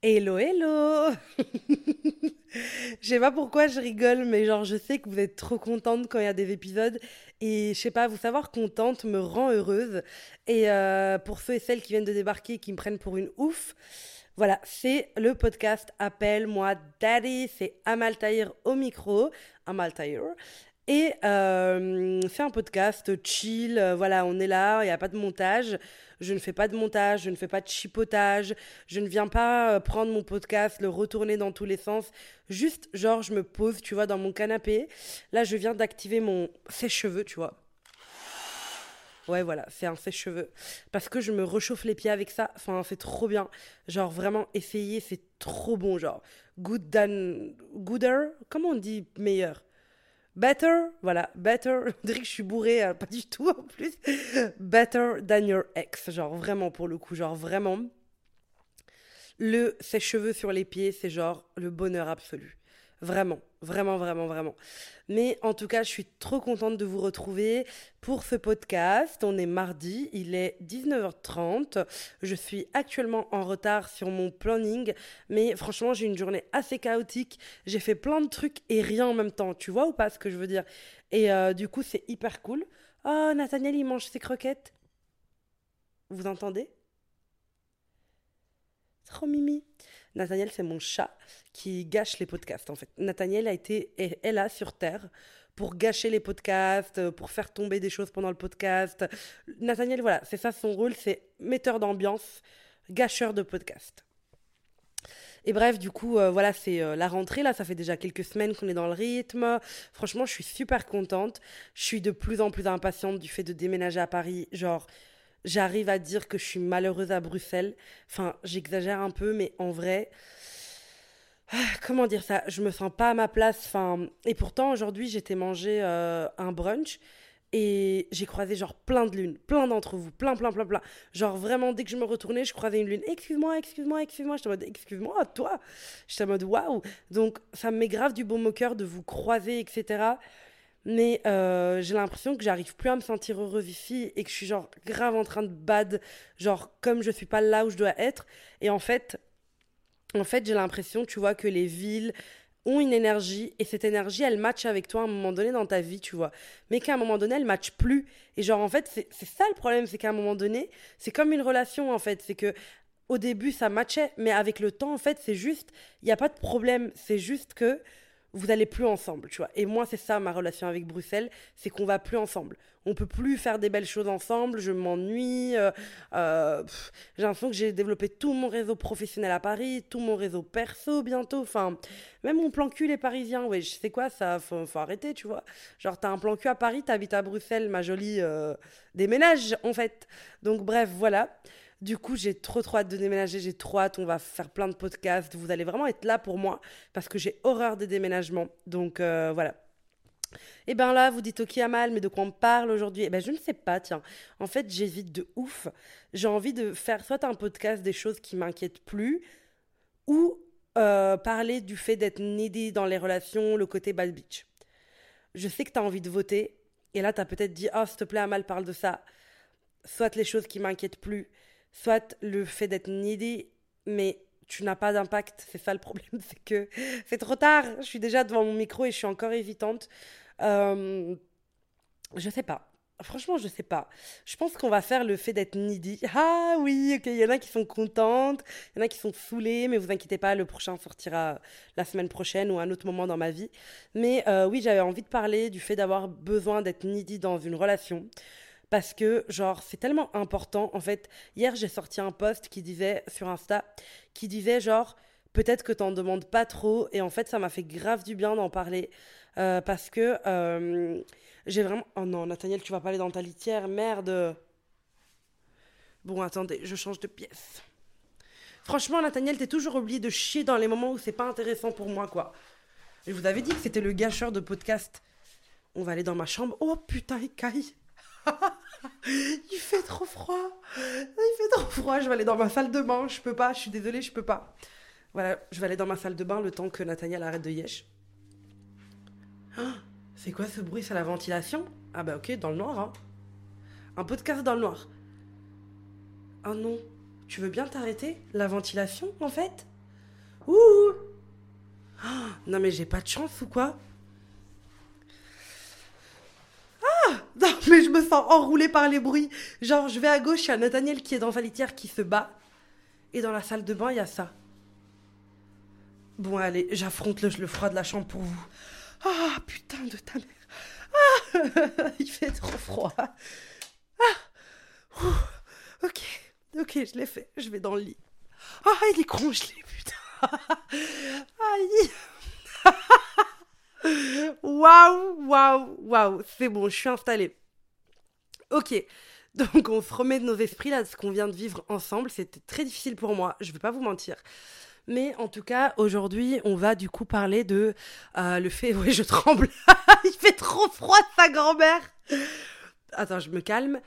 Hello, hello Je sais pas pourquoi je rigole, mais genre je sais que vous êtes trop contente quand il y a des épisodes. Et je sais pas, vous savoir contente me rend heureuse. Et euh, pour ceux et celles qui viennent de débarquer et qui me prennent pour une ouf, voilà, c'est le podcast Appelle-moi Daddy. C'est Amal Tahir au micro. Amal Tahir. Et euh, un podcast chill, euh, voilà, on est là, il n'y a pas de montage. Je ne fais pas de montage, je ne fais pas de chipotage, je ne viens pas euh, prendre mon podcast, le retourner dans tous les sens. Juste, genre, je me pose, tu vois, dans mon canapé. Là, je viens d'activer mon sèche-cheveux, tu vois. Ouais, voilà, c'est un sèche-cheveux. Parce que je me réchauffe les pieds avec ça. Enfin, c'est trop bien. Genre, vraiment, essayer, c'est trop bon. Genre, good than. Gooder Comment on dit meilleur? Better, voilà, better, on dirait que je suis bourrée, euh, pas du tout en plus. Better than your ex, genre vraiment pour le coup, genre vraiment. Le sèche-cheveux sur les pieds, c'est genre le bonheur absolu. Vraiment, vraiment, vraiment, vraiment. Mais en tout cas, je suis trop contente de vous retrouver pour ce podcast. On est mardi, il est 19h30. Je suis actuellement en retard sur mon planning, mais franchement, j'ai une journée assez chaotique. J'ai fait plein de trucs et rien en même temps. Tu vois ou pas ce que je veux dire? Et euh, du coup, c'est hyper cool. Oh, Nathaniel, il mange ses croquettes. Vous entendez? Trop mimi. Nathaniel, c'est mon chat qui gâche les podcasts, en fait. Nathaniel a été, est, là sur Terre pour gâcher les podcasts, pour faire tomber des choses pendant le podcast. Nathaniel, voilà, c'est ça son rôle, c'est metteur d'ambiance, gâcheur de podcasts. Et bref, du coup, euh, voilà, c'est euh, la rentrée. Là, ça fait déjà quelques semaines qu'on est dans le rythme. Franchement, je suis super contente. Je suis de plus en plus impatiente du fait de déménager à Paris. Genre, j'arrive à dire que je suis malheureuse à Bruxelles. Enfin, j'exagère un peu, mais en vrai, ah, comment dire ça? Je me sens pas à ma place. Enfin, et pourtant, aujourd'hui, j'étais manger euh, un brunch. Et j'ai croisé genre plein de lunes, plein d'entre vous, plein, plein, plein, plein. Genre vraiment, dès que je me retournais, je croisais une lune. Excuse-moi, excuse-moi, excuse-moi. J'étais en mode, excuse-moi, toi? J'étais en mode, waouh. Donc, ça me met grave du bon au cœur de vous croiser, etc. Mais euh, j'ai l'impression que j'arrive plus à me sentir heureuse ici et que je suis genre grave en train de bad, genre comme je suis pas là où je dois être. Et en fait, en fait, j'ai l'impression, tu vois, que les villes ont une énergie et cette énergie, elle match avec toi à un moment donné dans ta vie, tu vois. Mais qu'à un moment donné, elle match plus. Et genre, en fait, c'est ça le problème, c'est qu'à un moment donné, c'est comme une relation, en fait. C'est que au début, ça matchait, mais avec le temps, en fait, c'est juste, il n'y a pas de problème. C'est juste que vous allez plus ensemble, tu vois. Et moi, c'est ça ma relation avec Bruxelles, c'est qu'on va plus ensemble. On peut plus faire des belles choses ensemble, je m'ennuie. Euh, euh, j'ai l'impression que j'ai développé tout mon réseau professionnel à Paris, tout mon réseau perso bientôt. Enfin, même mon plan cul, les Parisiens, ouais, je sais quoi, ça, faut, faut arrêter, tu vois. Genre, t'as un plan cul à Paris, t'habites à Bruxelles, ma jolie euh, déménage, en fait. Donc, bref, voilà. Du coup, j'ai trop trop hâte de déménager, j'ai trop hâte, on va faire plein de podcasts, vous allez vraiment être là pour moi parce que j'ai horreur des déménagements. Donc euh, voilà. Et eh ben là, vous dites ok Amal, mais de quoi on parle aujourd'hui? Eh ben je ne sais pas, tiens. En fait, j'hésite de ouf. J'ai envie de faire soit un podcast des choses qui m'inquiètent plus, ou euh, parler du fait d'être needy dans les relations, le côté bad bitch. Je sais que tu as envie de voter, et là tu as peut-être dit, oh s'il te plaît Amal, parle de ça. Soit les choses qui m'inquiètent plus, soit le fait d'être needy, mais tu n'as pas d'impact. C'est ça le problème, c'est que c'est trop tard. Je suis déjà devant mon micro et je suis encore hésitante. Euh, je sais pas. Franchement, je sais pas. Je pense qu'on va faire le fait d'être needy. Ah oui, ok, il y en a qui sont contentes, il y en a qui sont saoulées, mais vous inquiétez pas, le prochain sortira la semaine prochaine ou à un autre moment dans ma vie. Mais euh, oui, j'avais envie de parler du fait d'avoir besoin d'être needy dans une relation parce que genre c'est tellement important. En fait hier j'ai sorti un post qui disait sur Insta qui disait genre peut-être que t'en demandes pas trop. Et en fait ça m'a fait grave du bien d'en parler. Euh, parce que euh, j'ai vraiment oh non Nathaniel tu vas pas aller dans ta litière merde. Bon attendez je change de pièce. Franchement Nathaniel t'es toujours oublié de chier dans les moments où c'est pas intéressant pour moi quoi. Je vous avais dit que c'était le gâcheur de podcast. On va aller dans ma chambre. Oh putain il caille il fait trop froid. Il fait trop froid. Je vais aller dans ma salle de bain. Je peux pas. Je suis désolée, je peux pas. Voilà, je vais aller dans ma salle de bain le temps que Nathaniel arrête de yesh. Ah, c'est quoi ce bruit C'est la ventilation? Ah bah ok, dans le noir. Hein. Un podcast dans le noir. Ah non, tu veux bien t'arrêter? La ventilation, en fait? Ouh Non mais j'ai pas de chance ou quoi Ah Non mais je me sens enroulée par les bruits. Genre je vais à gauche, il y a Nathaniel qui est dans sa litière qui se bat. Et dans la salle de bain, il y a ça. Bon allez, j'affronte le, froid de la chambre pour vous. Ah putain de ta mère. Ah Il fait trop froid. Ah Ouh. Ok, ok, je l'ai fait. Je vais dans le lit. Ah, il est congelé, putain. Aïe. Waouh, waouh, waouh. C'est bon, je suis installée. Ok. Donc on se remet de nos esprits là, de ce qu'on vient de vivre ensemble. C'était très difficile pour moi, je vais pas vous mentir. Mais en tout cas, aujourd'hui, on va du coup parler de euh, le fait. Oui, je tremble. Il fait trop froid, sa grand-mère. Attends, je me calme.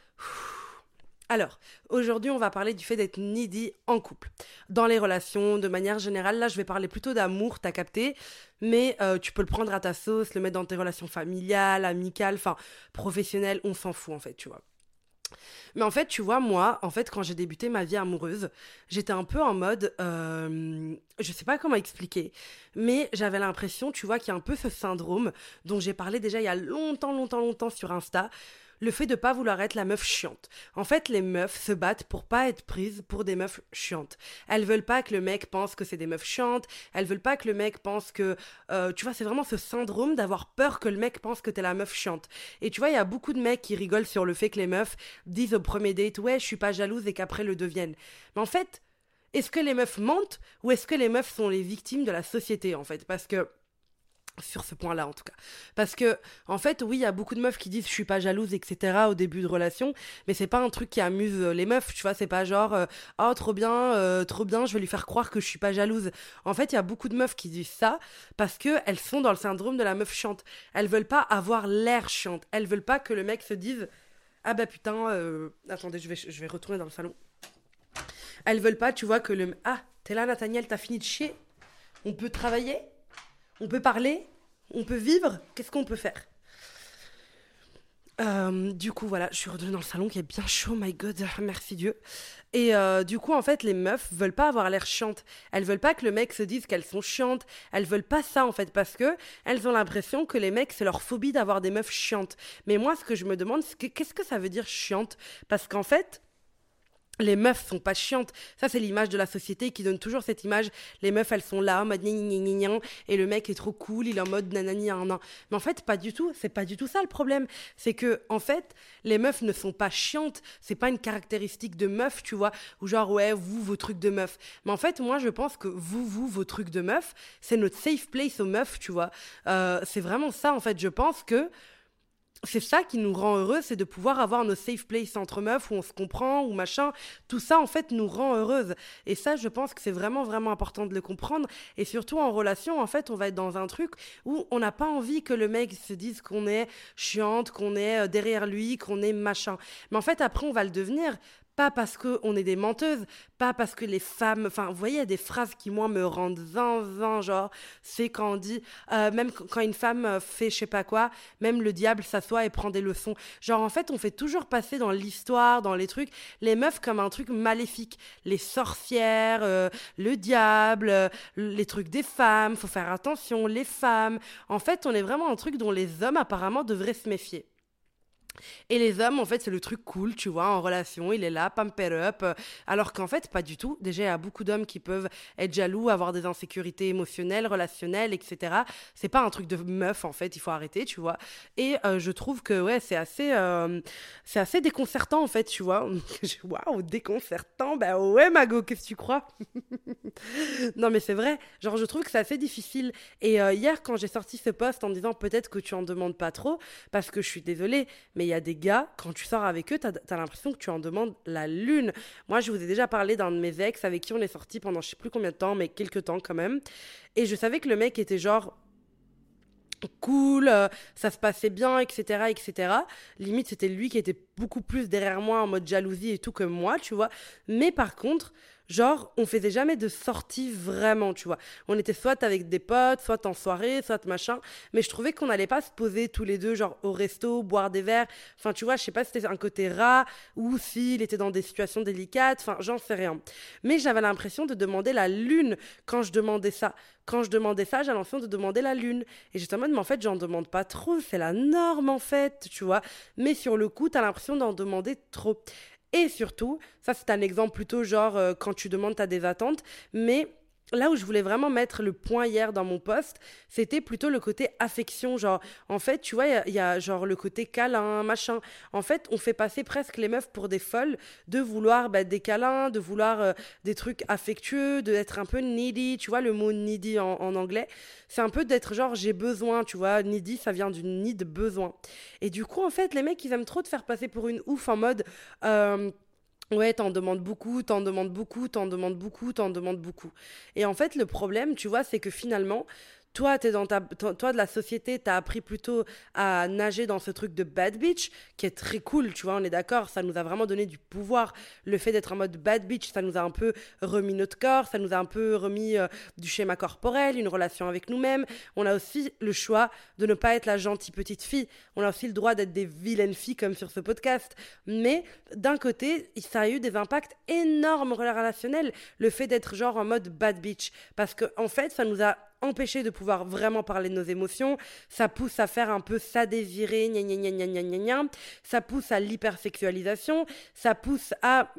Alors, aujourd'hui, on va parler du fait d'être needy en couple. Dans les relations, de manière générale, là, je vais parler plutôt d'amour, t'as capté, mais euh, tu peux le prendre à ta sauce, le mettre dans tes relations familiales, amicales, enfin, professionnelles, on s'en fout en fait, tu vois. Mais en fait, tu vois, moi, en fait, quand j'ai débuté ma vie amoureuse, j'étais un peu en mode, euh, je sais pas comment expliquer, mais j'avais l'impression, tu vois, qu'il y a un peu ce syndrome dont j'ai parlé déjà il y a longtemps, longtemps, longtemps sur Insta, le fait de pas vouloir être la meuf chiante. En fait, les meufs se battent pour pas être prises pour des meufs chiantes. Elles veulent pas que le mec pense que c'est des meufs chiantes. Elles veulent pas que le mec pense que, euh, tu vois, c'est vraiment ce syndrome d'avoir peur que le mec pense que t'es la meuf chiante. Et tu vois, il y a beaucoup de mecs qui rigolent sur le fait que les meufs disent au premier date, ouais, je suis pas jalouse et qu'après le deviennent. Mais en fait, est-ce que les meufs mentent ou est-ce que les meufs sont les victimes de la société en fait? Parce que sur ce point-là en tout cas. Parce que, en fait, oui, il y a beaucoup de meufs qui disent je suis pas jalouse, etc. au début de relation, mais c'est pas un truc qui amuse euh, les meufs, tu vois, c'est pas genre euh, oh trop bien, euh, trop bien, je vais lui faire croire que je suis pas jalouse. En fait, il y a beaucoup de meufs qui disent ça parce que elles sont dans le syndrome de la meuf chiante. Elles veulent pas avoir l'air chiante, elles veulent pas que le mec se dise ah bah putain, attendez, je vais, je vais retourner dans le salon. Elles veulent pas, tu vois, que le. Ah, t'es là, Nathaniel, t'as fini de chier On peut travailler? On peut parler On peut vivre Qu'est-ce qu'on peut faire? Euh, du coup, voilà, je suis redevenue dans le salon qui est bien chaud, my god, merci Dieu. Et euh, du coup, en fait, les meufs veulent pas avoir l'air chiantes. Elles veulent pas que le mec se dise qu'elles sont chiantes. Elles veulent pas ça, en fait, parce que elles ont l'impression que les mecs, c'est leur phobie d'avoir des meufs chiantes. Mais moi, ce que je me demande, c'est que- qu'est-ce que ça veut dire chiante? Parce qu'en fait, les meufs sont pas chiantes. Ça, c'est l'image de la société qui donne toujours cette image. Les meufs, elles sont là, en mode gna et le mec est trop cool, il est en mode nanani nan, nan. Mais en fait, pas du tout. C'est pas du tout ça le problème. C'est que, en fait, les meufs ne sont pas chiantes. C'est pas une caractéristique de meuf, tu vois. Ou genre, ouais, vous, vos trucs de meuf. Mais en fait, moi, je pense que vous, vous, vos trucs de meuf, c'est notre safe place aux meufs, tu vois. Euh, c'est vraiment ça, en fait. Je pense que c'est ça qui nous rend heureux, c'est de pouvoir avoir nos safe places entre meufs où on se comprend ou machin. Tout ça, en fait, nous rend heureuses. Et ça, je pense que c'est vraiment, vraiment important de le comprendre. Et surtout en relation, en fait, on va être dans un truc où on n'a pas envie que le mec se dise qu'on est chiante, qu'on est euh, derrière lui, qu'on est machin. Mais en fait, après, on va le devenir. Pas parce qu'on est des menteuses, pas parce que les femmes. Enfin, vous voyez, il y a des phrases qui, moi, me rendent zinzin, genre, c'est quand on dit. euh, même qu- quand une femme euh, fait je sais pas quoi, même le diable s'assoit et prend des leçons. Genre, en fait, on fait toujours passer dans l'histoire, dans les trucs, les meufs comme un truc maléfique. Les sorcières, euh, le diable, les trucs des femmes, faut faire attention, les femmes. En fait, on est vraiment un truc dont les hommes, apparemment, devraient se méfier. Et les hommes, en fait, c'est le truc cool, tu vois, en relation, il est là, pamper up. Alors qu'en fait, pas du tout. Déjà, il y a beaucoup d'hommes qui peuvent être jaloux, avoir des insécurités émotionnelles, relationnelles, etc. C'est pas un truc de meuf, en fait, il faut arrêter, tu vois. Et euh, je trouve que, ouais, c'est assez, euh, assez déconcertant, en fait, tu vois. Waouh, déconcertant, bah ouais, Mago, qu'est-ce que tu crois? Non, mais c'est vrai, genre, je trouve que c'est assez difficile. Et euh, hier, quand j'ai sorti ce post en disant peut-être que tu en demandes pas trop, parce que je suis désolée, mais il y a des gars, quand tu sors avec eux, t'as as, l'impression que tu en demandes la lune. Moi, je vous ai déjà parlé d'un de mes ex avec qui on est sorti pendant je sais plus combien de temps, mais quelques temps quand même. Et je savais que le mec était genre cool, euh, ça se passait bien, etc., etc. Limite, c'était lui qui était beaucoup plus derrière moi en mode jalousie et tout que moi, tu vois. Mais par contre, Genre, on faisait jamais de sortie vraiment, tu vois. On était soit avec des potes, soit en soirée, soit machin. Mais je trouvais qu'on n'allait pas se poser tous les deux, genre au resto, boire des verres. Enfin, tu vois, je sais pas si c'était un côté rat ou s'il était dans des situations délicates. Enfin, j'en sais rien. Mais j'avais l'impression de demander la lune quand je demandais ça. Quand je demandais ça, j'avais l'impression de demander la lune. Et j'étais en mode, mais en fait, j'en demande pas trop. C'est la norme, en fait, tu vois. Mais sur le coup, t'as l'impression d'en demander trop. Et surtout, ça c'est un exemple plutôt genre euh, quand tu demandes, tu des attentes, mais là où je voulais vraiment mettre le point hier dans mon poste, c'était plutôt le côté affection. Genre, en fait, tu vois, il y, a genre le côté câlin, machin. En fait, on fait passer presque les meufs pour des folles de vouloir bah, des câlins, de vouloir euh, des trucs affectueux, d'être un peu needy. Tu vois, le mot needy en, anglais, c'est un peu d'être genre j'ai besoin, tu vois. Needy, ça vient du need besoin. Et du coup, en fait, les mecs, ils aiment trop te faire passer pour une ouf en mode. Euh, Ouais, t'en demandes beaucoup, t'en demandes beaucoup, t'en demandes beaucoup, t'en demandes beaucoup. Et en fait, le problème, tu vois, c'est que finalement, toi, dans ta, toi, de la société, t'as appris plutôt à nager dans ce truc de bad bitch, qui est très cool, tu vois, on est d'accord, ça nous a vraiment donné du pouvoir. Le fait d'être en mode bad bitch, ça nous a un peu remis notre corps, ça nous a un peu remis euh, du schéma corporel, une relation avec nous-mêmes. On a aussi le choix de ne pas être la gentille petite fille. On a aussi le droit d'être des vilaines filles comme sur ce podcast. Mais d'un côté, ça a eu des impacts énormes relationnels, le fait d'être genre en mode bad bitch. Parce que, en fait, ça nous a empêcher de pouvoir vraiment parler de nos émotions. Ça pousse à faire un peu ça désirer, gna gna gna gna gna gna. Ça pousse à l'hypersexualisation. Ça pousse à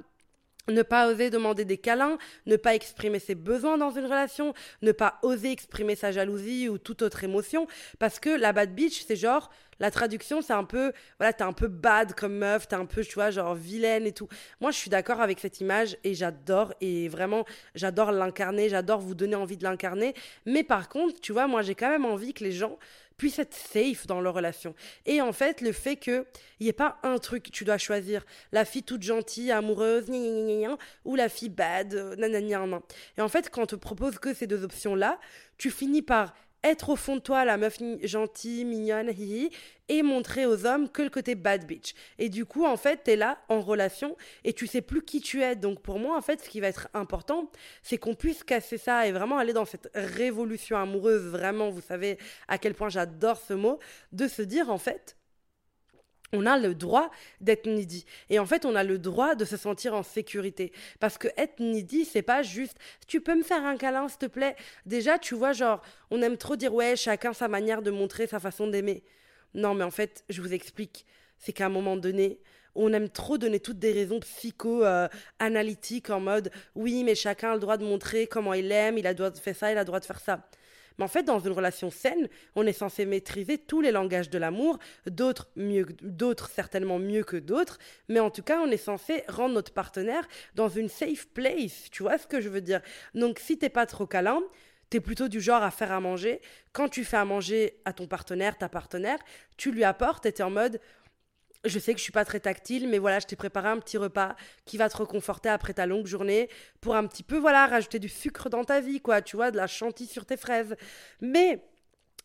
ne pas oser demander des câlins, ne pas exprimer ses besoins dans une relation, ne pas oser exprimer sa jalousie ou toute autre émotion, parce que la bad bitch, c'est genre, la traduction, c'est un peu, voilà, t'es un peu bad comme meuf, t'es un peu, tu vois, genre vilaine et tout. Moi, je suis d'accord avec cette image et j'adore, et vraiment, j'adore l'incarner, j'adore vous donner envie de l'incarner, mais par contre, tu vois, moi, j'ai quand même envie que les gens puissent être safe dans leur relation. Et en fait, le fait qu'il n'y ait pas un truc tu dois choisir, la fille toute gentille, amoureuse, ou la fille bad, nanana. Et en fait, quand on te propose que ces deux options-là, tu finis par être au fond de toi la meuf gentille, mignonne, hi, et montrer aux hommes que le côté bad bitch. Et du coup, en fait, t'es là en relation et tu sais plus qui tu es. Donc pour moi, en fait, ce qui va être important, c'est qu'on puisse casser ça et vraiment aller dans cette révolution amoureuse. Vraiment, vous savez à quel point j'adore ce mot, de se dire en fait, on a le droit d'être needy. Et en fait, on a le droit de se sentir en sécurité. Parce que être needy, c'est pas juste tu peux me faire un câlin, s'il te plaît. Déjà, tu vois, genre, on aime trop dire ouais, chacun sa manière de montrer sa façon d'aimer. Non, mais en fait, je vous explique. C'est qu'à un moment donné, on aime trop donner toutes des raisons psycho-analytiques en mode oui, mais chacun a le droit de montrer comment il aime, il a le droit de faire ça, il a le droit de faire ça. Mais en fait, dans une relation saine, on est censé maîtriser tous les langages de l'amour, d'autres mieux, d'autres certainement mieux que d'autres, mais en tout cas, on est censé rendre notre partenaire dans une safe place. Tu vois ce que je veux dire? Donc, si t'es pas trop câlin, t'es plutôt du genre à faire à manger. Quand tu fais à manger à ton partenaire, ta partenaire, tu lui apportes et t'es en mode je sais que je suis pas très tactile, mais voilà, je t'ai préparé un petit repas qui va te reconforter après ta longue journée pour un petit peu, voilà, rajouter du sucre dans ta vie, quoi, tu vois, de la chantilly sur tes fraises. Mais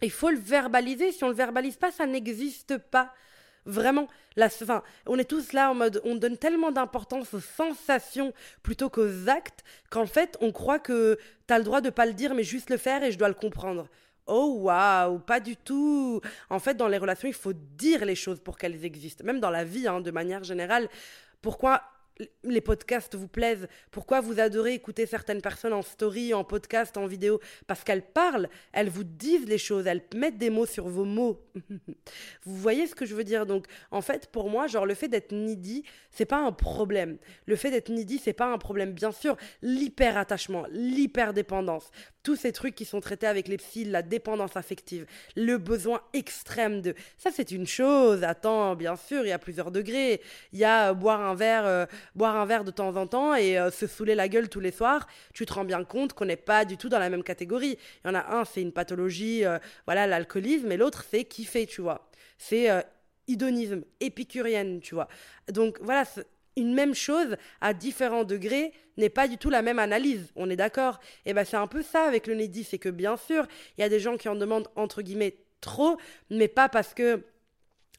il faut le verbaliser. Si on le verbalise pas, ça n'existe pas. Vraiment, la, enfin, on est tous là en mode, on donne tellement d'importance aux sensations plutôt qu'aux actes qu'en fait, on croit que tu as le droit de pas le dire, mais juste le faire et je dois le comprendre. Oh waouh, pas du tout. En fait, dans les relations, il faut dire les choses pour qu'elles existent. Même dans la vie, hein, de manière générale. Pourquoi les podcasts vous plaisent, pourquoi vous adorez écouter certaines personnes en story, en podcast, en vidéo, parce qu'elles parlent, elles vous disent les choses, elles mettent des mots sur vos mots. vous voyez ce que je veux dire? Donc, en fait, pour moi, genre le fait d'être needy, c'est pas un problème. Le fait d'être needy, c'est pas un problème. Bien sûr, l'hyper attachement, l'hyper dépendance, tous ces trucs qui sont traités avec les psys, la dépendance affective, le besoin extrême de. Ça, c'est une chose. Attends, bien sûr, il y a plusieurs degrés. Il y a euh, boire un verre. Euh, boire un verre de temps en temps et euh, se saouler la gueule tous les soirs, tu te rends bien compte qu'on n'est pas du tout dans la même catégorie. Il y en a un, c'est une pathologie, voilà, l'alcoolisme, et l'autre, c'est kiffer, tu vois. C'est idonisme, épicurienne, tu vois. Donc voilà, une même chose à différents degrés n'est pas du tout la même analyse, on est d'accord? Et ben c'est un peu ça avec le Nedi, c'est que bien sûr, il y a des gens qui en demandent entre guillemets trop, mais pas parce que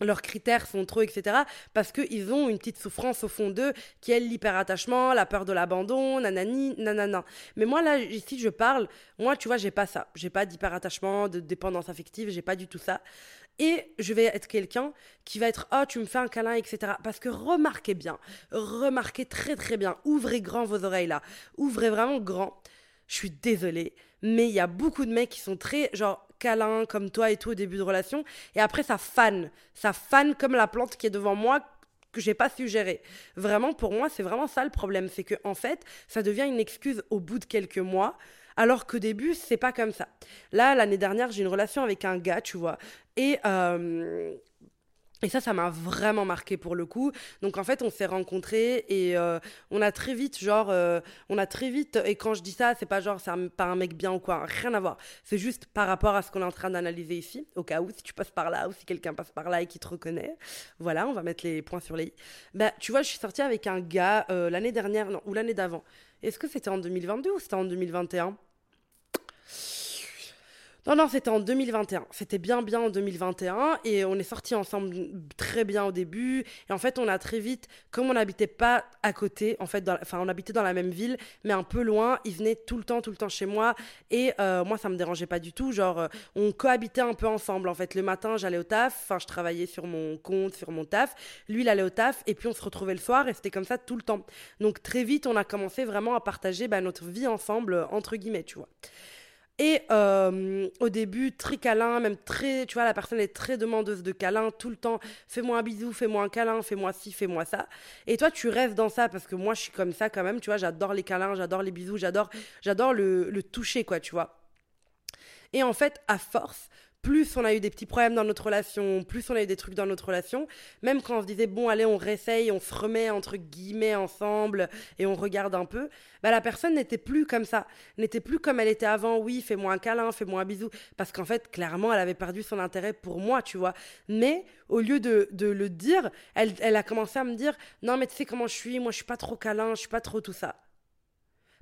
leurs critères sont trop, etc. Parce qu'ils ont une petite souffrance au fond d'eux qui est l'hyperattachement, la peur de l'abandon, nanani, nanana. Mais moi, là, ici, je parle, moi, tu vois, j'ai pas ça. J'ai pas d'hyperattachement, de dépendance affective, j'ai pas du tout ça. Et je vais être quelqu'un qui va être Oh, tu me fais un câlin, etc. Parce que remarquez bien, remarquez très très bien, ouvrez grand vos oreilles là, ouvrez vraiment grand. Je suis désolée, mais il y a beaucoup de mecs qui sont très genre câlin comme toi et tout au début de relation. Et après, ça fan. Ça fan comme la plante qui est devant moi que j'ai pas su gérer. Vraiment, pour moi, c'est vraiment ça le problème. C'est que, en fait, ça devient une excuse au bout de quelques mois. Alors qu'au début, c'est pas comme ça. Là, l'année dernière, j'ai une relation avec un gars, tu vois. Et euh, et ça, ça m'a vraiment marqué pour le coup. Donc en fait, on s'est rencontrés et euh, on a très vite, genre, euh, on a très vite, et quand je dis ça, c'est pas genre, c'est pas un mec bien ou quoi, rien à voir. C'est juste par rapport à ce qu'on est en train d'analyser ici, au cas où, si tu passes par là ou si quelqu'un passe par là et qui te reconnaît. Voilà, on va mettre les points sur les i. Bah, tu vois, je suis sortie avec un gars l'année dernière, non, ou l'année d'avant. Est-ce que c'était en 2022 ou c'était en 2021 non, non, c'était en 2021. C'était bien, bien en 2021. Et on est sortis ensemble très bien au début. Et en fait, on a très vite, comme on n'habitait pas à côté, en fait, enfin, on habitait dans la même ville, mais un peu loin, il venait tout le temps, tout le temps chez moi. Et euh, moi, ça me dérangeait pas du tout. Genre, euh, on cohabitait un peu ensemble. En fait, le matin, j'allais au taf. Enfin, je travaillais sur mon compte, sur mon taf. Lui, il allait au taf. Et puis, on se retrouvait le soir. Et c'était comme ça tout le temps. Donc, très vite, on a commencé vraiment à partager bah, notre vie ensemble, entre guillemets, tu vois. Et euh, au début, très câlin, même très, tu vois, la personne est très demandeuse de câlin tout le temps. Fais-moi un bisou, fais-moi un câlin, fais-moi ci, fais-moi ça. Et toi, tu restes dans ça parce que moi, je suis comme ça quand même, tu vois. J'adore les câlins, j'adore les bisous, j'adore, le, le toucher, quoi, tu vois. Et en fait, à force, plus on a eu des petits problèmes dans notre relation, plus on a eu des trucs dans notre relation, même quand on se disait bon allez on réessaye, on se remet entre guillemets ensemble et on regarde un peu, bah la personne n'était plus comme ça, n'était plus comme elle était avant, oui fais-moi un câlin, fais-moi un bisou, parce qu'en fait clairement elle avait perdu son intérêt pour moi, tu vois. Mais au lieu de, le dire, elle, elle a commencé à me dire non mais tu sais comment je suis, moi je suis pas trop câlin, je suis pas trop tout ça.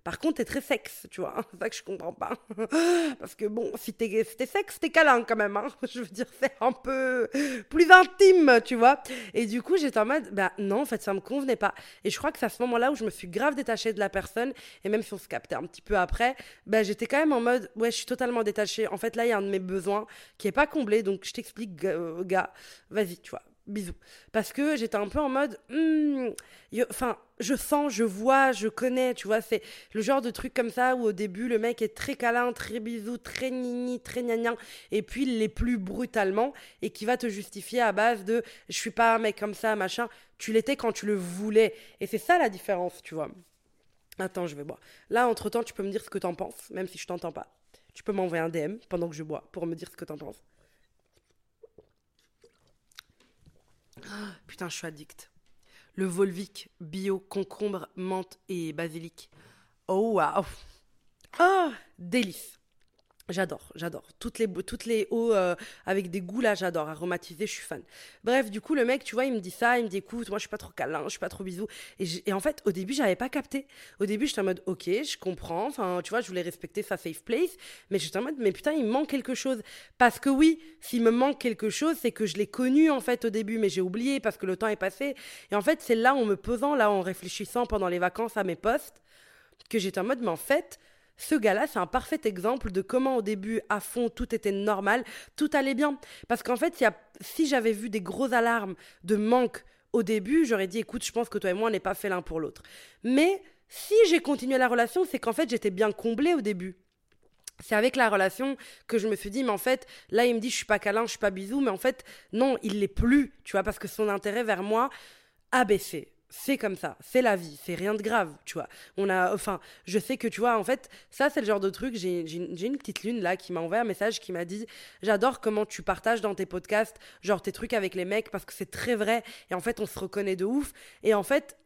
Par contre, t'es très sexe, tu vois. C'est ça que je comprends pas. Parce que bon, si t'es sexe, t'es câlin quand même. Hein. Je veux dire, c'est un peu plus intime, tu vois. Et du coup, j'étais en mode, bah non, en fait, ça me convenait pas. Et je crois que c'est à ce moment-là où je me suis grave détachée de la personne. Et même si on se captait un petit peu après, bah j'étais quand même en mode, ouais, je suis totalement détachée. En fait, là, il y a un de mes besoins qui est pas comblé. Donc, je t'explique, gars, vas-y, tu vois bisous. Parce que j'étais un peu en mode, hmm, enfin, je sens, je vois, je connais, tu vois, c'est le genre de truc comme ça où au début le mec est très câlin, très bisou, très nini, très gnagnan, et puis il l'est plus brutalement et qui va te justifier à base de je suis pas un mec comme ça, machin. Tu l'étais quand tu le voulais. Et c'est ça la différence, tu vois. Attends, je vais boire. Là, entre temps, tu peux me dire ce que t'en penses, même si je t'entends pas. Tu peux m'envoyer un DM pendant que je bois pour me dire ce que t'en penses. putain, je suis addict. Le Volvic bio, concombre, menthe et basilic. Oh waouh. Ah, délice. J'adore, j'adore. Toutes les, toutes les eaux euh, avec des goûts là, j'adore. Aromatisé, je suis fan. Bref, du coup, le mec, tu vois, il me dit ça, il me dit écoute, moi je suis pas trop câlin, je suis pas trop bisou. Et, en fait, au début, j'avais pas capté. Au début, j'étais en mode ok, je comprends. Enfin, tu vois, je voulais respecter sa safe place. Mais j'étais en mode mais putain, il me manque quelque chose. Parce que oui, s'il me manque quelque chose, c'est que je l'ai connu en fait au début, mais j'ai oublié parce que le temps est passé. Et en fait, c'est là en me posant, là en réfléchissant pendant les vacances à mes postes, que j'étais en mode mais en fait ce gars-là, c'est un parfait exemple de comment au début, à fond, tout était normal, tout allait bien. Parce qu'en fait, si j'avais vu des grosses alarmes de manque au début, j'aurais dit, écoute, je pense que toi et moi, on n'est pas fait l'un pour l'autre. Mais si j'ai continué la relation, c'est qu'en fait, j'étais bien comblée au début. C'est avec la relation que je me suis dit, mais en fait, là, il me dit, je suis pas câlin, je suis pas bisou, mais en fait, non, il l'est plus, tu vois, parce que son intérêt vers moi a baissé c'est comme ça, c'est la vie, c'est rien de grave, tu vois. On a, enfin, je sais que tu vois, en fait, ça c'est le genre de truc. J'ai une petite lune là qui m'a envoyé un message qui m'a dit J'adore comment tu partages dans tes podcasts, genre tes trucs avec les mecs, parce que c'est très vrai. Et en fait, on se reconnaît de ouf. Et en fait,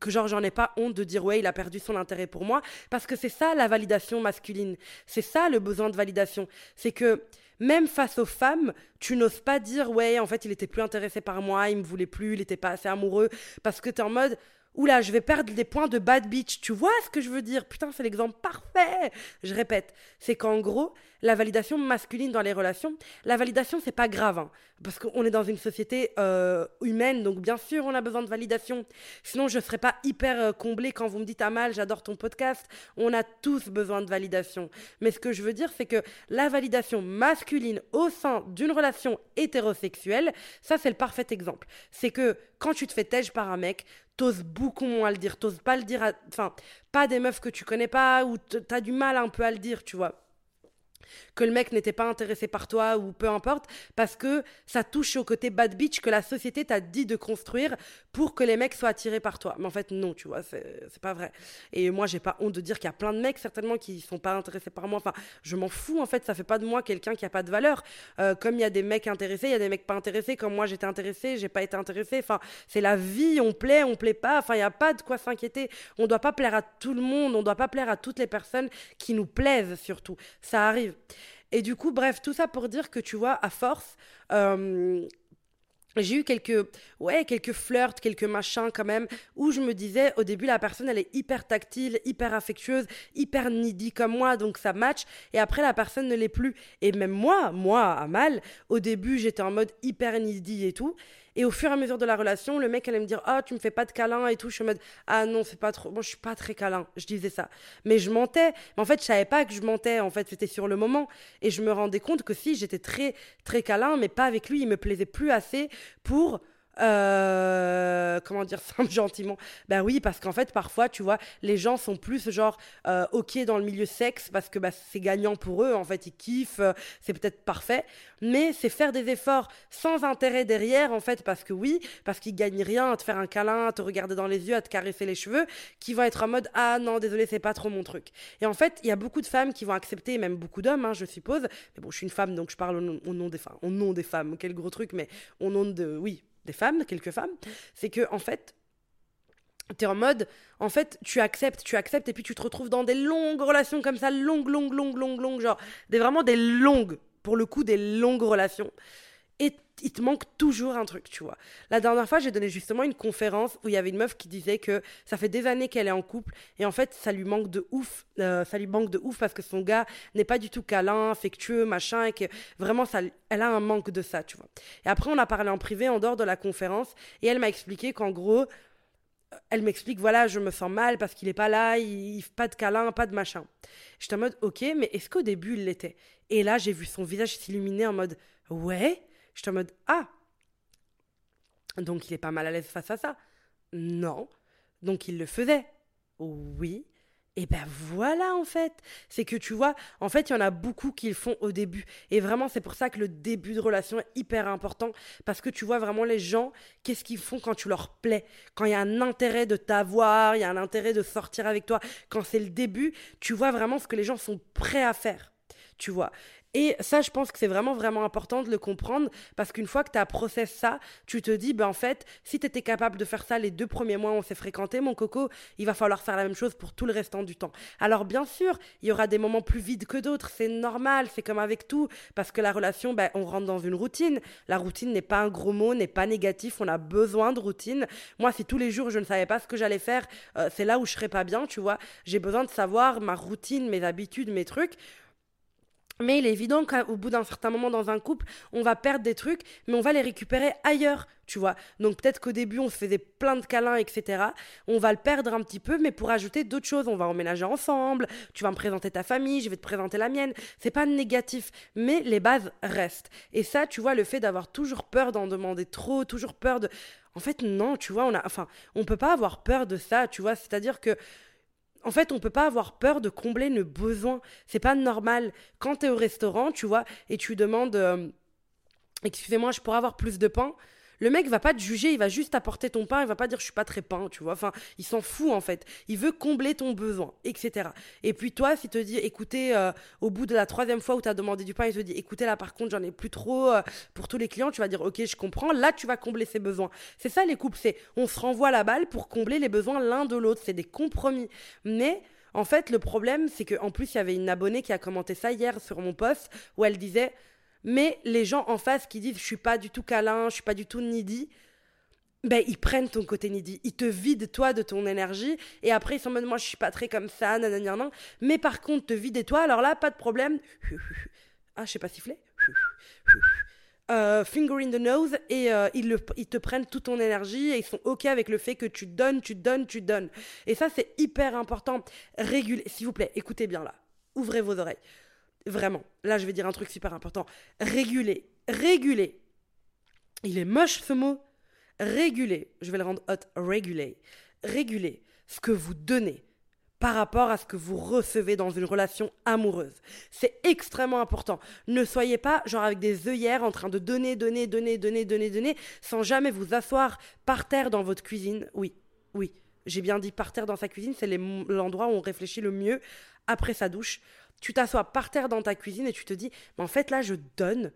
que genre j'en ai pas honte de dire ouais il a perdu son intérêt pour moi parce que c'est ça la validation masculine c'est ça le besoin de validation c'est que même face aux femmes, tu n'oses pas dire ouais, en fait, il était plus intéressé par moi, il me voulait plus, il était pas assez amoureux parce que tu es en mode Oula, je vais perdre des points de bad bitch. Tu vois ce que je veux dire? Putain, c'est l'exemple parfait. Je répète, c'est qu'en gros, la validation masculine dans les relations, la validation, c'est pas grave. Hein, parce qu'on est dans une société euh, humaine, donc bien sûr, on a besoin de validation. Sinon, je serais pas hyper euh, comblée quand vous me dites, Amal, j'adore ton podcast. On a tous besoin de validation. Mais ce que je veux dire, c'est que la validation masculine au sein d'une relation hétérosexuelle, ça, c'est le parfait exemple. C'est que quand tu te fais tège par un mec, t'oses beaucoup moins le dire, t'oses pas le dire, enfin, pas des meufs que tu connais pas ou t'as du mal un peu à le dire, tu vois que le mec n'était pas intéressé par toi ou peu importe, parce que ça touche au côté bad bitch que la société t'a dit de construire pour que les mecs soient attirés par toi. Mais en fait, non, tu vois, c'est pas vrai. Et moi, j'ai pas honte de dire qu'il y a plein de mecs, certainement, qui sont pas intéressés par moi. Enfin, je m'en fous, en fait, ça fait pas de moi quelqu'un qui a pas de valeur. Euh, comme il y a des mecs intéressés, il y a des mecs pas intéressés, comme moi j'étais intéressé, j'ai pas été intéressé. Enfin, c'est la vie, on plaît, on plaît pas. Enfin, il y a pas de quoi s'inquiéter. On doit pas plaire à tout le monde, on doit pas plaire à toutes les personnes qui nous plaisent, surtout. Ça arrive. Et du coup, bref, tout ça pour dire que tu vois, à force, euh, j'ai eu quelques, ouais, quelques flirts, quelques machins quand même, où je me disais, au début, la personne, elle est hyper tactile, hyper affectueuse, hyper needy comme moi, donc ça match. Et après, la personne ne l'est plus. Et même moi, moi, à mal, au début, j'étais en mode hyper needy et tout. Et au fur et à mesure de la relation, le mec allait me dire Ah, tu me fais pas de câlin et tout. Je suis en mode Ah non, c'est pas trop. Moi, je suis pas très câlin. Je disais ça. Mais je mentais. Mais en fait, je savais pas que je mentais. En fait, c'était sur le moment. Et je me rendais compte que si, j'étais très, très câlin, mais pas avec lui. Il me plaisait plus assez pour euh, comment dire ça gentiment Ben oui, parce qu'en fait, parfois, tu vois, les gens sont plus genre euh, ok dans le milieu sexe parce que bah, c'est gagnant pour eux. En fait, ils kiffent, euh, c'est peut-être parfait. Mais c'est faire des efforts sans intérêt derrière, en fait, parce que oui, parce qu'ils gagnent rien à te faire un câlin, à te regarder dans les yeux, à te caresser les cheveux, qui vont être en mode ah non, désolé, c'est pas trop mon truc. Et en fait, il y a beaucoup de femmes qui vont accepter, même beaucoup d'hommes, hein, je suppose. Mais bon, je suis une femme, donc je parle au nom, des femmes. Au nom des femmes, quel gros truc, mais au nom de. Oui, des femmes, quelques femmes, c'est que en fait, tu es en mode, en fait, tu acceptes, tu acceptes, et puis tu te retrouves dans des longues relations comme ça, longues, longues, longues, longues, longues, genre, des, vraiment des longues, pour le coup, des longues relations et il te manque toujours un truc, tu vois. La dernière fois, j'ai donné justement une conférence où il y avait une meuf qui disait que ça fait des années qu'elle est en couple et en fait, ça lui manque de ouf, euh, ça lui manque de ouf parce que son gars n'est pas du tout câlin, affectueux, machin, et que vraiment, ça, elle a un manque de ça, tu vois. Et après, on a parlé en privé, en dehors de la conférence, et elle m'a expliqué qu'en gros, elle m'explique, voilà, je me sens mal parce qu'il est pas là, il, pas de câlin, pas de machin. J'étais en mode, ok, mais est-ce qu'au début il l'était? Et là, j'ai vu son visage s'illuminer en mode, ouais? Je suis en mode Ah Donc il est pas mal à l'aise face à ça Non. Donc il le faisait Oui. Et ben voilà en fait, c'est que tu vois, en fait il y en a beaucoup qui le font au début. Et vraiment c'est pour ça que le début de relation est hyper important, parce que tu vois vraiment les gens, qu'est-ce qu'ils font quand tu leur plais, quand il y a un intérêt de t'avoir, il y a un intérêt de sortir avec toi, quand c'est le début, tu vois vraiment ce que les gens sont prêts à faire tu vois. Et ça, je pense que c'est vraiment, vraiment important de le comprendre parce qu'une fois que tu as ça, tu te dis, ben en fait, si tu étais capable de faire ça les deux premiers mois, on s'est fréquenté, mon coco, il va falloir faire la même chose pour tout le restant du temps. Alors, bien sûr, il y aura des moments plus vides que d'autres, c'est normal, c'est comme avec tout, parce que la relation, ben, on rentre dans une routine. La routine n'est pas un gros mot, n'est pas négatif, on a besoin de routine. Moi, si tous les jours je ne savais pas ce que j'allais faire, euh, c'est là où je serais pas bien, tu vois. J'ai besoin de savoir ma routine, mes habitudes, mes trucs. Mais il est évident qu'au bout d'un certain moment dans un couple, on va perdre des trucs, mais on va les récupérer ailleurs, tu vois. Donc peut-être qu'au début, on se faisait plein de câlins, etc. On va le perdre un petit peu, mais pour ajouter d'autres choses, on va emménager ensemble, tu vas me présenter ta famille, je vais te présenter la mienne. C'est pas négatif, mais les bases restent. Et ça, tu vois, le fait d'avoir toujours peur d'en demander trop, toujours peur de... En fait, non, tu vois, on a... Enfin, on peut pas avoir peur de ça, tu vois. C'est-à-dire que en fait, on peut pas avoir peur de combler nos besoins. C'est pas normal. Quand tu es au restaurant, tu vois, et tu demandes euh, Excusez-moi, je pourrais avoir plus de pain le mec va pas te juger, il va juste apporter ton pain, il va pas dire je suis pas très pain, tu vois. Enfin, il s'en fout en fait. Il veut combler ton besoin, etc. Et puis toi, s'il te dit, écoutez, euh, au bout de la troisième fois où tu as demandé du pain, il te dit, écoutez, là par contre, j'en ai plus trop euh, pour tous les clients, tu vas dire, ok, je comprends. Là, tu vas combler ses besoins. C'est ça les couples, c'est on se renvoie la balle pour combler les besoins l'un de l'autre. C'est des compromis. Mais en fait, le problème, c'est qu'en plus, il y avait une abonnée qui a commenté ça hier sur mon post où elle disait mais les gens en face qui disent je suis pas du tout câlin, je suis pas du tout needy, ben, ils prennent ton côté needy. Ils te vident, toi, de ton énergie. Et après, ils sont en mode, moi, je suis pas très comme ça, nanana. Mais par contre, te vider toi, alors là, pas de problème. Ah, je sais pas siffler. Euh, finger in the nose et euh, ils, le, ils, te prennent toute ton énergie et ils sont ok avec le fait que tu donnes, tu donnes, tu donnes. Et ça, c'est hyper important. S'il vous plaît, écoutez bien là. Ouvrez vos oreilles. Vraiment. Là, je vais dire un truc super important. Réguler, réguler. Il est moche ce mot, réguler, je vais le rendre hot, réguler, réguler ce que vous donnez par rapport à ce que vous recevez dans une relation amoureuse. C'est extrêmement important. Ne soyez pas genre avec des œillères en train de donner, donner, donner, donner, donner, donner, sans jamais vous asseoir par terre dans votre cuisine. Oui, oui, j'ai bien dit par terre dans sa cuisine, c'est l'endroit où on réfléchit le mieux après sa douche. Tu t'assois par terre dans ta cuisine et tu te dis, mais en fait là, je donne.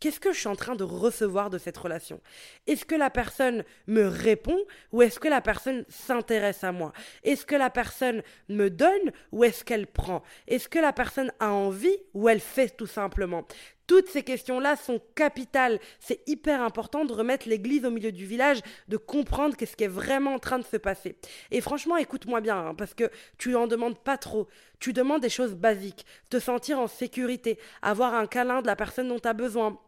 Qu'est-ce que je suis en train de recevoir de cette relation? Est-ce que la personne me répond ou est-ce que la personne s'intéresse à moi? Est-ce que la personne me donne ou est-ce qu'elle prend? Est-ce que la personne a envie ou elle fait tout simplement? Toutes ces questions-là sont capitales. C'est hyper important de remettre l'église au milieu du village, de comprendre qu'est-ce qui est vraiment en train de se passer. Et franchement, écoute-moi bien, hein, parce que tu en demandes pas trop. Tu demandes des choses basiques, te sentir en sécurité, avoir un câlin de la personne dont tu as besoin,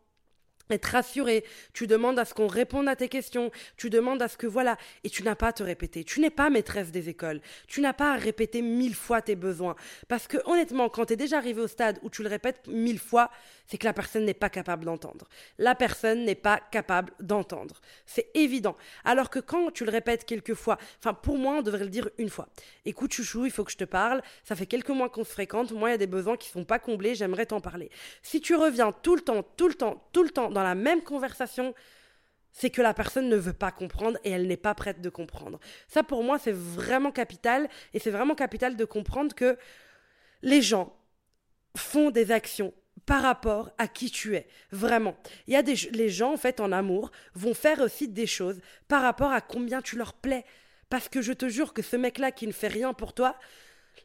être rassuré, tu demandes à ce qu'on réponde à tes questions, tu demandes à ce que voilà, et tu n'as pas à te répéter. Tu n'es pas maîtresse des écoles, tu n'as pas à répéter mille fois tes besoins. Parce que honnêtement, quand tu es déjà arrivé au stade où tu le répètes mille fois, c'est que la personne n'est pas capable d'entendre. La personne n'est pas capable d'entendre. C'est évident. Alors que quand tu le répètes quelques fois, enfin pour moi, on devrait le dire une fois. Écoute, chouchou, il faut que je te parle. Ça fait quelques mois qu'on se fréquente. Moi, il y a des besoins qui sont pas comblés. J'aimerais t'en parler. Si tu reviens tout le temps, tout le temps, tout le temps dans la même conversation, c'est que la personne ne veut pas comprendre et elle n'est pas prête de comprendre. Ça, pour moi, c'est vraiment capital. Et c'est vraiment capital de comprendre que les gens font des actions par rapport à qui tu es. Vraiment. Il y a des les gens en fait en amour vont faire aussi des choses par rapport à combien tu leur plais. Parce que je te jure que ce mec-là qui ne fait rien pour toi,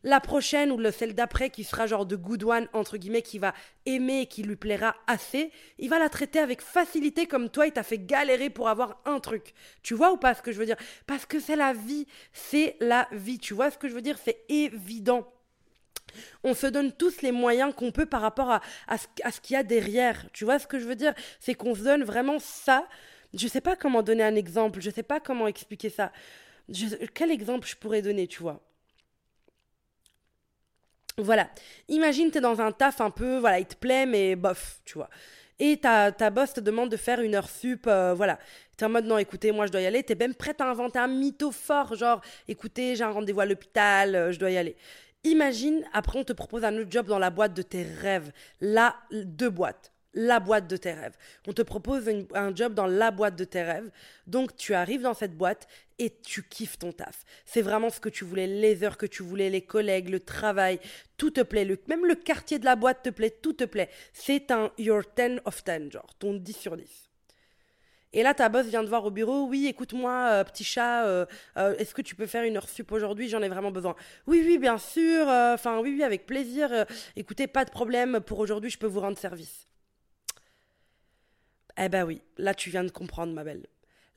la prochaine ou le celle d'après qui sera genre de good one entre guillemets qui va aimer et qui lui plaira assez, il va la traiter avec facilité comme toi il t'a fait galérer pour avoir un truc. Tu vois ou pas ce que je veux dire? Parce que c'est la vie, c'est la vie. Tu vois ce que je veux dire? C'est évident. On se donne tous les moyens qu'on peut par rapport à, à ce, qu'il y a derrière. Tu vois ce que je veux dire? C'est qu'on se donne vraiment ça. Je sais pas comment donner un exemple, je sais pas comment expliquer ça. quel exemple je pourrais donner, tu vois? Voilà. Imagine, es dans un taf un peu, voilà, il te plaît, mais bof, tu vois. Et ta, ta boss te demande de faire une heure sup, euh, voilà. T'es en mode, non, écoutez, moi, je dois y aller. T'es même prête à inventer un mytho fort, genre, écoutez, j'ai un rendez-vous à l'hôpital, euh, je dois y aller. Imagine, après, on te propose un autre job dans la boîte de tes rêves. Là, deux boîtes la boîte de tes rêves. On te propose un job dans la boîte de tes rêves. Donc tu arrives dans cette boîte et tu kiffes ton taf. C'est vraiment ce que tu voulais, les heures que tu voulais, les collègues, le travail, tout te plaît. même le quartier de la boîte te plaît, tout te plaît. C'est un your 10 of 10, genre ton 10 sur 10. Et là, ta boss vient te voir au bureau. Oui, écoute-moi, euh, petit chat, euh, euh, est-ce que tu peux faire une heure sup aujourd'hui? J'en ai vraiment besoin. Oui, oui, bien sûr. Enfin, oui, oui, avec plaisir. écoutez, pas de problème. Pour aujourd'hui, je peux vous rendre service. Eh ben oui, là, tu viens de comprendre, ma belle.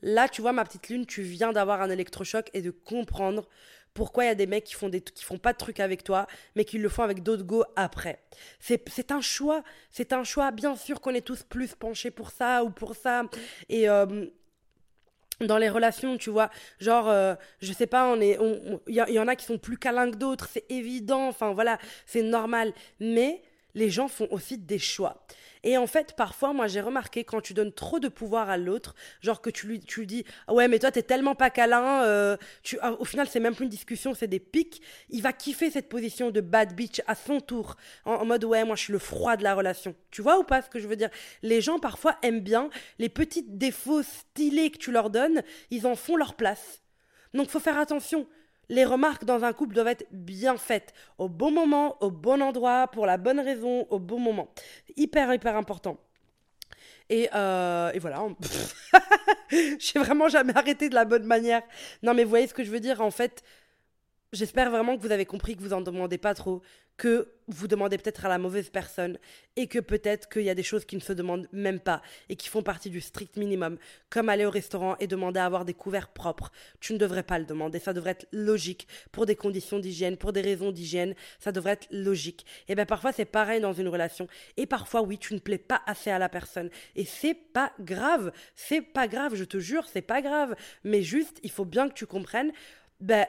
Là, tu vois, ma petite lune, tu viens d'avoir un électrochoc et de comprendre pourquoi il y a des mecs qui font, des, qui font pas de trucs avec toi, mais qui le font avec d'autres go après. C'est un choix. C'est un choix. Bien sûr qu'on est tous plus penchés pour ça ou pour ça. Et. Euh, dans les relations, tu vois, genre, euh, je sais pas, on est, il y, y, en a qui sont plus câlins que d'autres, c'est évident, enfin voilà, c'est normal. Mais les gens font aussi des choix. Et en fait, parfois, moi, j'ai remarqué quand tu donnes trop de pouvoir à l'autre, genre que tu lui, tu dis, ouais, mais toi, t'es tellement pas câlin, euh, tu, ah, au final, c'est même plus une discussion, c'est des pics. Il va kiffer cette position de bad bitch à son tour, en, mode, ouais, moi, je suis le froid de la relation. Tu vois ou pas ce que je veux dire? Les gens, parfois, aiment bien les petits défauts stylés que tu leur donnes, ils en font leur place. Donc, faut faire attention. Les remarques dans un couple doivent être bien faites, au bon moment, au bon endroit, pour la bonne raison, au bon moment. Hyper, hyper important. Et, euh, et voilà. J'ai vraiment jamais arrêté de la bonne manière. Non, mais vous voyez ce que je veux dire En fait, J'espère vraiment que vous avez compris que vous en demandez pas trop, que vous demandez peut-être à la mauvaise personne et que peut-être qu'il y a des choses qui ne se demandent même pas et qui font partie du strict minimum, comme aller au restaurant et demander à avoir des couverts propres. Tu ne devrais pas le demander, ça devrait être logique pour des conditions d'hygiène, pour des raisons d'hygiène, ça devrait être logique. Et bien parfois c'est pareil dans une relation. Et parfois oui, tu ne plais pas assez à la personne. Et c'est pas grave, c'est pas grave, je te jure, c'est pas grave, mais juste il faut bien que tu comprennes ben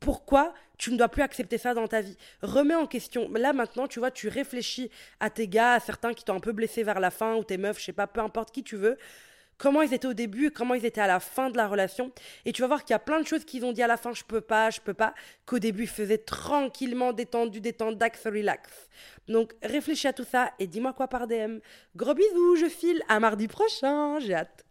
pourquoi tu ne dois plus accepter ça dans ta vie Remets en question. Là maintenant, tu vois, tu réfléchis à tes gars, à certains qui t'ont un peu blessé vers la fin, ou tes meufs, je sais pas, peu importe qui tu veux. Comment ils étaient au début, comment ils étaient à la fin de la relation. Et tu vas voir qu'il y a plein de choses qu'ils ont dit à la fin, je peux pas, je peux pas, qu'au début ils faisaient tranquillement, détendu, détendu, dax, relax. Donc réfléchis à tout ça et dis-moi quoi par DM. Gros bisous, je file, à mardi prochain, j'ai hâte.